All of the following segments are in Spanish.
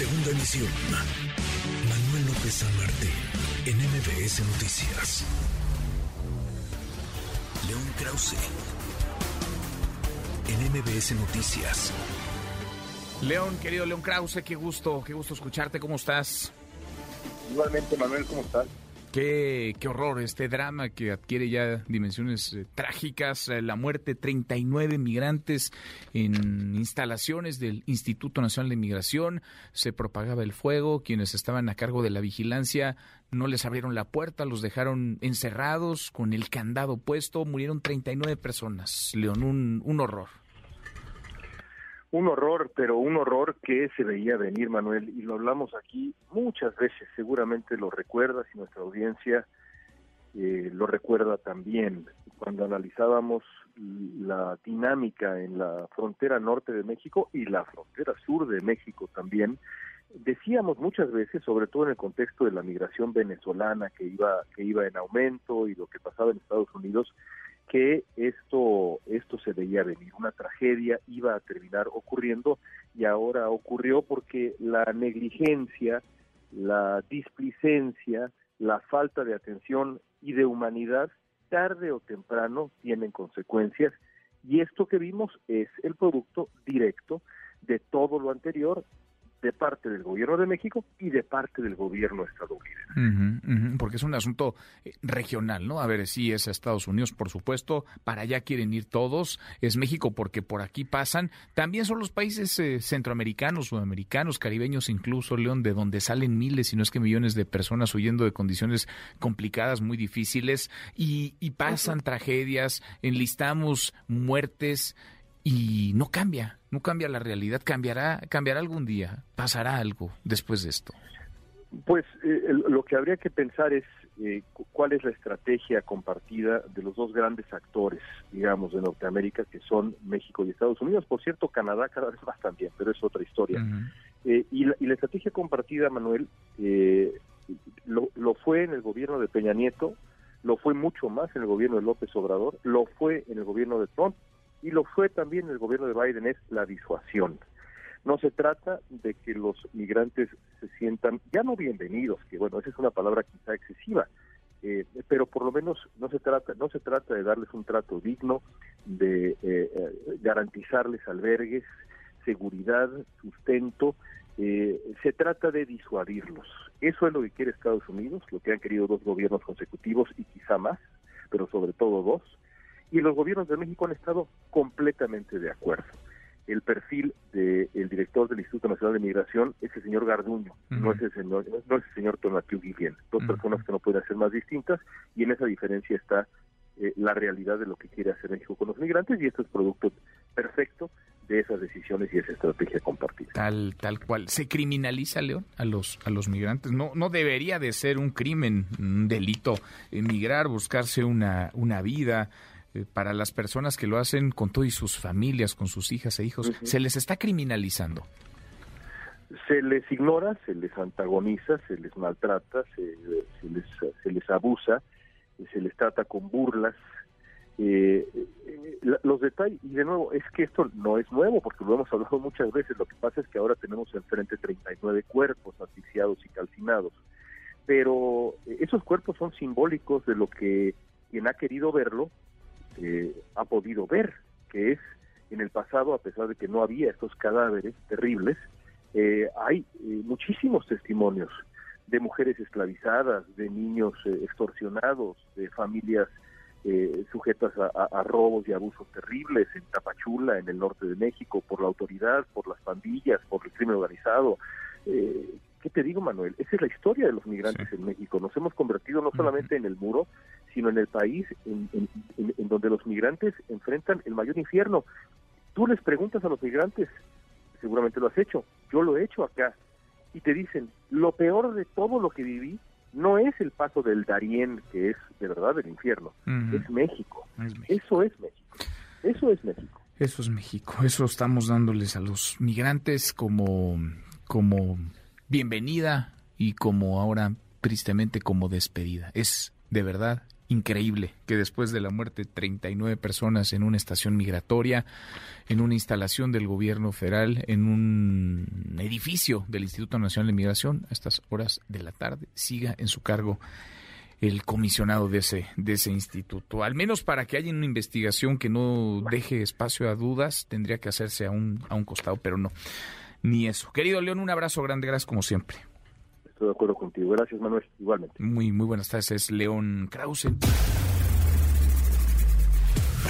Segunda emisión. Manuel López San Martín, en MBS Noticias. León Krause, en MBS Noticias. León, querido León Krause, qué gusto, qué gusto escucharte. ¿Cómo estás? Igualmente, Manuel, ¿cómo estás? Qué, qué horror, este drama que adquiere ya dimensiones eh, trágicas, eh, la muerte de 39 migrantes en instalaciones del Instituto Nacional de Migración, se propagaba el fuego, quienes estaban a cargo de la vigilancia no les abrieron la puerta, los dejaron encerrados con el candado puesto, murieron 39 personas, León, un, un horror. Un horror, pero un horror que se veía venir, Manuel, y lo hablamos aquí muchas veces, seguramente lo recuerdas y nuestra audiencia eh, lo recuerda también. Cuando analizábamos la dinámica en la frontera norte de México y la frontera sur de México también, decíamos muchas veces, sobre todo en el contexto de la migración venezolana que iba que iba en aumento y lo que pasaba en Estados Unidos, que esto, esto se veía venir, una tragedia iba a terminar ocurriendo y ahora ocurrió porque la negligencia, la displicencia, la falta de atención y de humanidad, tarde o temprano tienen consecuencias. Y esto que vimos es el producto directo de todo lo anterior de parte del gobierno de México y de parte del gobierno estadounidense. porque es un asunto eh, regional, ¿no? A ver, sí es Estados Unidos, por supuesto, para allá quieren ir todos, es México porque por aquí pasan, también son los países eh, centroamericanos, sudamericanos, caribeños incluso, León, de donde salen miles, si no es que millones de personas huyendo de condiciones complicadas, muy difíciles, y, y pasan tragedias, enlistamos muertes, y no cambia, no cambia la realidad, cambiará, cambiará algún día, pasará algo después de esto. Pues eh, lo que habría que pensar es eh, cuál es la estrategia compartida de los dos grandes actores, digamos, de Norteamérica, que son México y Estados Unidos. Por cierto, Canadá cada vez más también, pero es otra historia. Eh, y, la, y, la, estrategia compartida, Manuel, lo, lo fue en el gobierno de Peña Nieto, lo fue mucho más en el gobierno de López Obrador, lo fue en el gobierno de Trump y lo fue también el gobierno de Biden, es la disuasión. No se trata de que los migrantes se sientan ya no bienvenidos, que bueno, esa es una palabra quizá excesiva, eh, pero por lo menos no se trata no se trata de darles un trato digno, de eh, eh, garantizarles albergues, seguridad, sustento, se trata de disuadirlos. Eso es lo que quiere Estados Unidos, lo que han querido dos gobiernos consecutivos y quizá más, pero sobre todo dos y los gobiernos de México han estado completamente de acuerdo. El perfil del director del Instituto Nacional de Migración es el señor Garduño, no, es el señor, no es el señor Tonatiu Guillén, dos personas que no pueden ser más distintas y en esa diferencia está eh, la realidad de lo que quiere hacer México con los migrantes y esto es producto perfecto de esas decisiones y esa estrategia compartida. Tal tal cual. Se criminaliza León a los a los migrantes. No no debería de ser un crimen, un delito emigrar, buscarse una una vida eh, para las personas que lo hacen con todo y sus familias, con sus hijas e hijos, se les está criminalizando. Se les ignora, se les antagoniza, se les maltrata, se, les, se les abusa, se les trata con burlas. Eh, eh, los detalles, y de nuevo, es que esto no es nuevo, porque lo hemos hablado muchas veces, lo que pasa es que ahora tenemos enfrente 39 cuerpos asfixiados y calcinados, pero esos cuerpos son simbólicos de lo que quien ha querido verlo eh, ha podido ver, que es en el pasado, a pesar de que no había estos cadáveres terribles, eh, hay eh, muchísimos testimonios de mujeres esclavizadas, de niños extorsionados, de familias sujetas a, robos y abusos terribles en Tapachula, en el norte de México, por la autoridad, por las pandillas, por el crimen organizado. ¿Qué te digo, Manuel? Esa es la historia de los migrantes en México. Nos hemos convertido no solamente en el muro, sino en el país en, donde los migrantes enfrentan el mayor infierno. Tú les preguntas a los migrantes, seguramente lo has hecho, yo lo he hecho acá, y te dicen, lo peor de todo lo que viví no es el paso del Darién, que es de verdad el infierno, es, México. Eso es México. Eso es México. Eso es México. Eso estamos dándoles a los migrantes como, como bienvenida y como ahora tristemente como despedida. Es de verdad increíble que después de la muerte de 39 personas en una estación migratoria, en una instalación del gobierno federal, en un edificio del Instituto Nacional de Migración, a estas horas de la tarde, siga en su cargo el comisionado de ese, de ese instituto. Al menos para que haya una investigación que no deje espacio a dudas, tendría que hacerse a un, a un costado, pero no, ni eso. Querido León, un abrazo grande, gracias como siempre. Estoy de acuerdo contigo. Gracias, Manuel. Igualmente. Muy, muy buenas tardes. Es León Krause.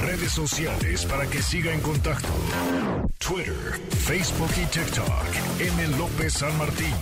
Redes sociales para que siga en contacto: Twitter, Facebook y TikTok. M. López San Martín.